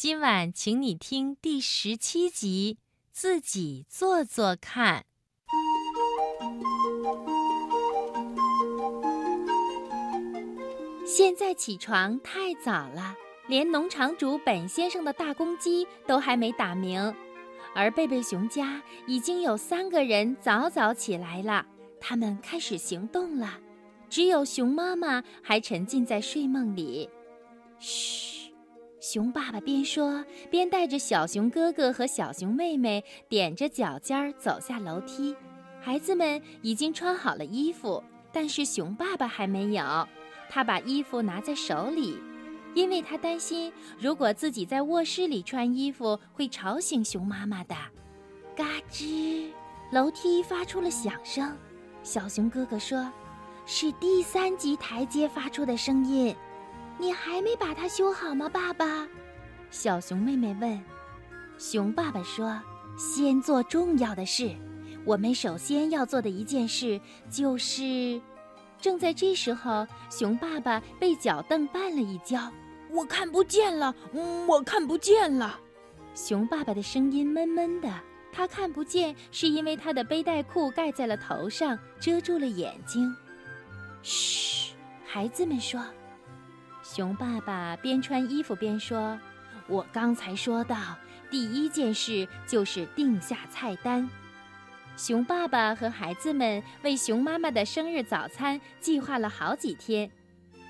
今晚请你听第十七集，自己做做看。现在起床太早了，连农场主本先生的大公鸡都还没打鸣，而贝贝熊家已经有三个人早早起来了，他们开始行动了。只有熊妈妈还沉浸在睡梦里。嘘，熊爸爸边说边带着小熊哥哥和小熊妹妹踮着脚尖儿走下楼梯。孩子们已经穿好了衣服，但是熊爸爸还没有。他把衣服拿在手里，因为他担心如果自己在卧室里穿衣服会吵醒熊妈妈的。嘎吱，楼梯发出了响声。小熊哥哥说。是第三级台阶发出的声音，你还没把它修好吗，爸爸？小熊妹妹问。熊爸爸说：“先做重要的事。我们首先要做的一件事就是……”正在这时候，熊爸爸被脚蹬绊了一跤，我看不见了，我看不见了。熊爸爸的声音闷闷的，他看不见是因为他的背带裤盖在了头上，遮住了眼睛。嘘，孩子们说。熊爸爸边穿衣服边说：“我刚才说到，第一件事就是定下菜单。”熊爸爸和孩子们为熊妈妈的生日早餐计划了好几天。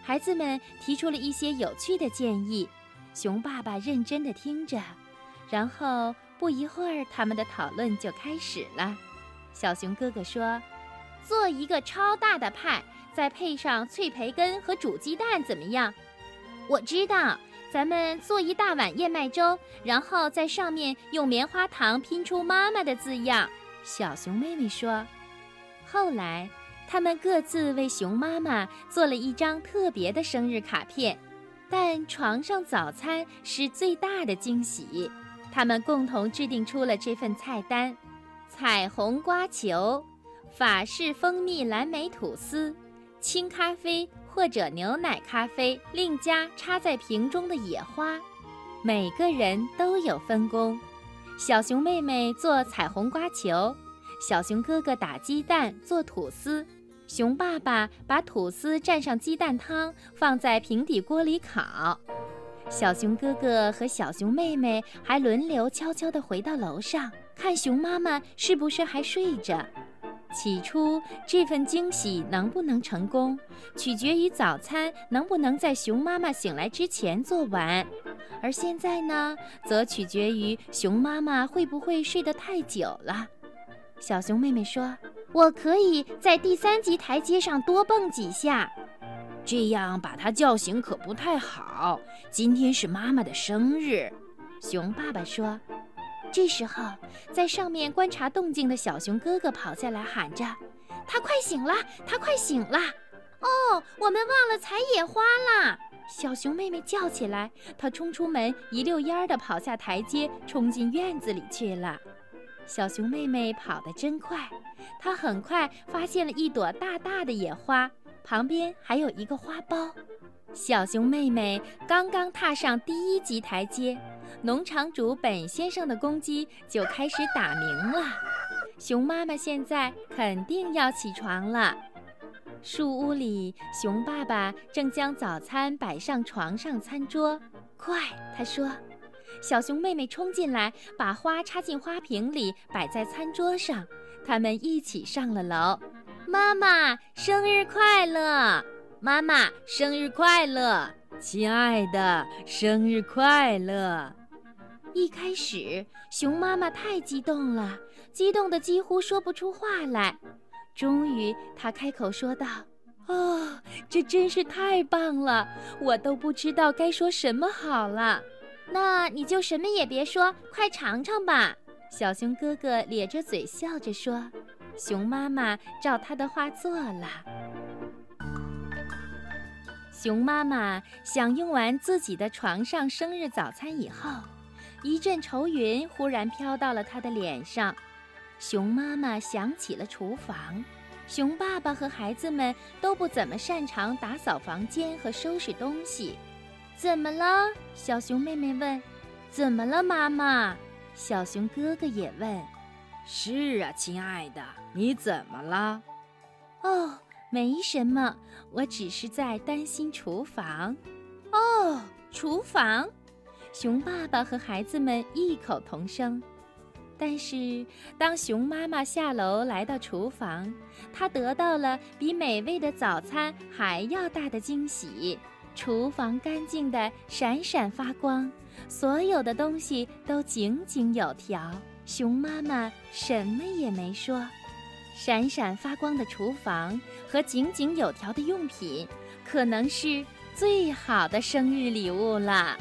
孩子们提出了一些有趣的建议，熊爸爸认真地听着。然后不一会儿，他们的讨论就开始了。小熊哥哥说：“做一个超大的派。”再配上脆培根和煮鸡蛋，怎么样？我知道，咱们做一大碗燕麦粥，然后在上面用棉花糖拼出妈妈的字样。小熊妹妹说。后来，他们各自为熊妈妈做了一张特别的生日卡片，但床上早餐是最大的惊喜。他们共同制定出了这份菜单：彩虹瓜球、法式蜂蜜蓝莓吐司。清咖啡或者牛奶咖啡，另加插在瓶中的野花。每个人都有分工：小熊妹妹做彩虹瓜球，小熊哥哥打鸡蛋做吐司，熊爸爸把吐司蘸上鸡蛋汤放在平底锅里烤。小熊哥哥和小熊妹妹还轮流悄悄地回到楼上，看熊妈妈是不是还睡着。起初，这份惊喜能不能成功，取决于早餐能不能在熊妈妈醒来之前做完；而现在呢，则取决于熊妈妈会不会睡得太久了。小熊妹妹说：“我可以在第三级台阶上多蹦几下，这样把她叫醒可不太好。今天是妈妈的生日。”熊爸爸说。这时候，在上面观察动静的小熊哥哥跑下来，喊着：“他快醒了，他快醒了！”哦，我们忘了采野花啦！小熊妹妹叫起来，她冲出门，一溜烟儿地跑下台阶，冲进院子里去了。小熊妹妹跑得真快，她很快发现了一朵大大的野花，旁边还有一个花苞。小熊妹妹刚刚踏上第一级台阶。农场主本先生的公鸡就开始打鸣了，熊妈妈现在肯定要起床了。树屋里，熊爸爸正将早餐摆上床上餐桌。快，他说。小熊妹妹冲进来，把花插进花瓶里，摆在餐桌上。他们一起上了楼。妈妈，生日快乐！妈妈，生日快乐！亲爱的，生日快乐！一开始，熊妈妈太激动了，激动得几乎说不出话来。终于，她开口说道：“哦，这真是太棒了，我都不知道该说什么好了。”那你就什么也别说，快尝尝吧。小熊哥哥咧着嘴笑着说。熊妈妈照他的话做了。熊妈妈享用完自己的床上生日早餐以后。一阵愁云忽然飘到了他的脸上，熊妈妈想起了厨房，熊爸爸和孩子们都不怎么擅长打扫房间和收拾东西。怎么了？小熊妹妹问。怎么了，妈妈？小熊哥哥也问。是啊，亲爱的，你怎么了？哦，没什么，我只是在担心厨房。哦，厨房！熊爸爸和孩子们异口同声。但是，当熊妈妈下楼来到厨房，她得到了比美味的早餐还要大的惊喜。厨房干净的闪闪发光，所有的东西都井井有条。熊妈妈什么也没说。闪闪发光的厨房和井井有条的用品，可能是最好的生日礼物了。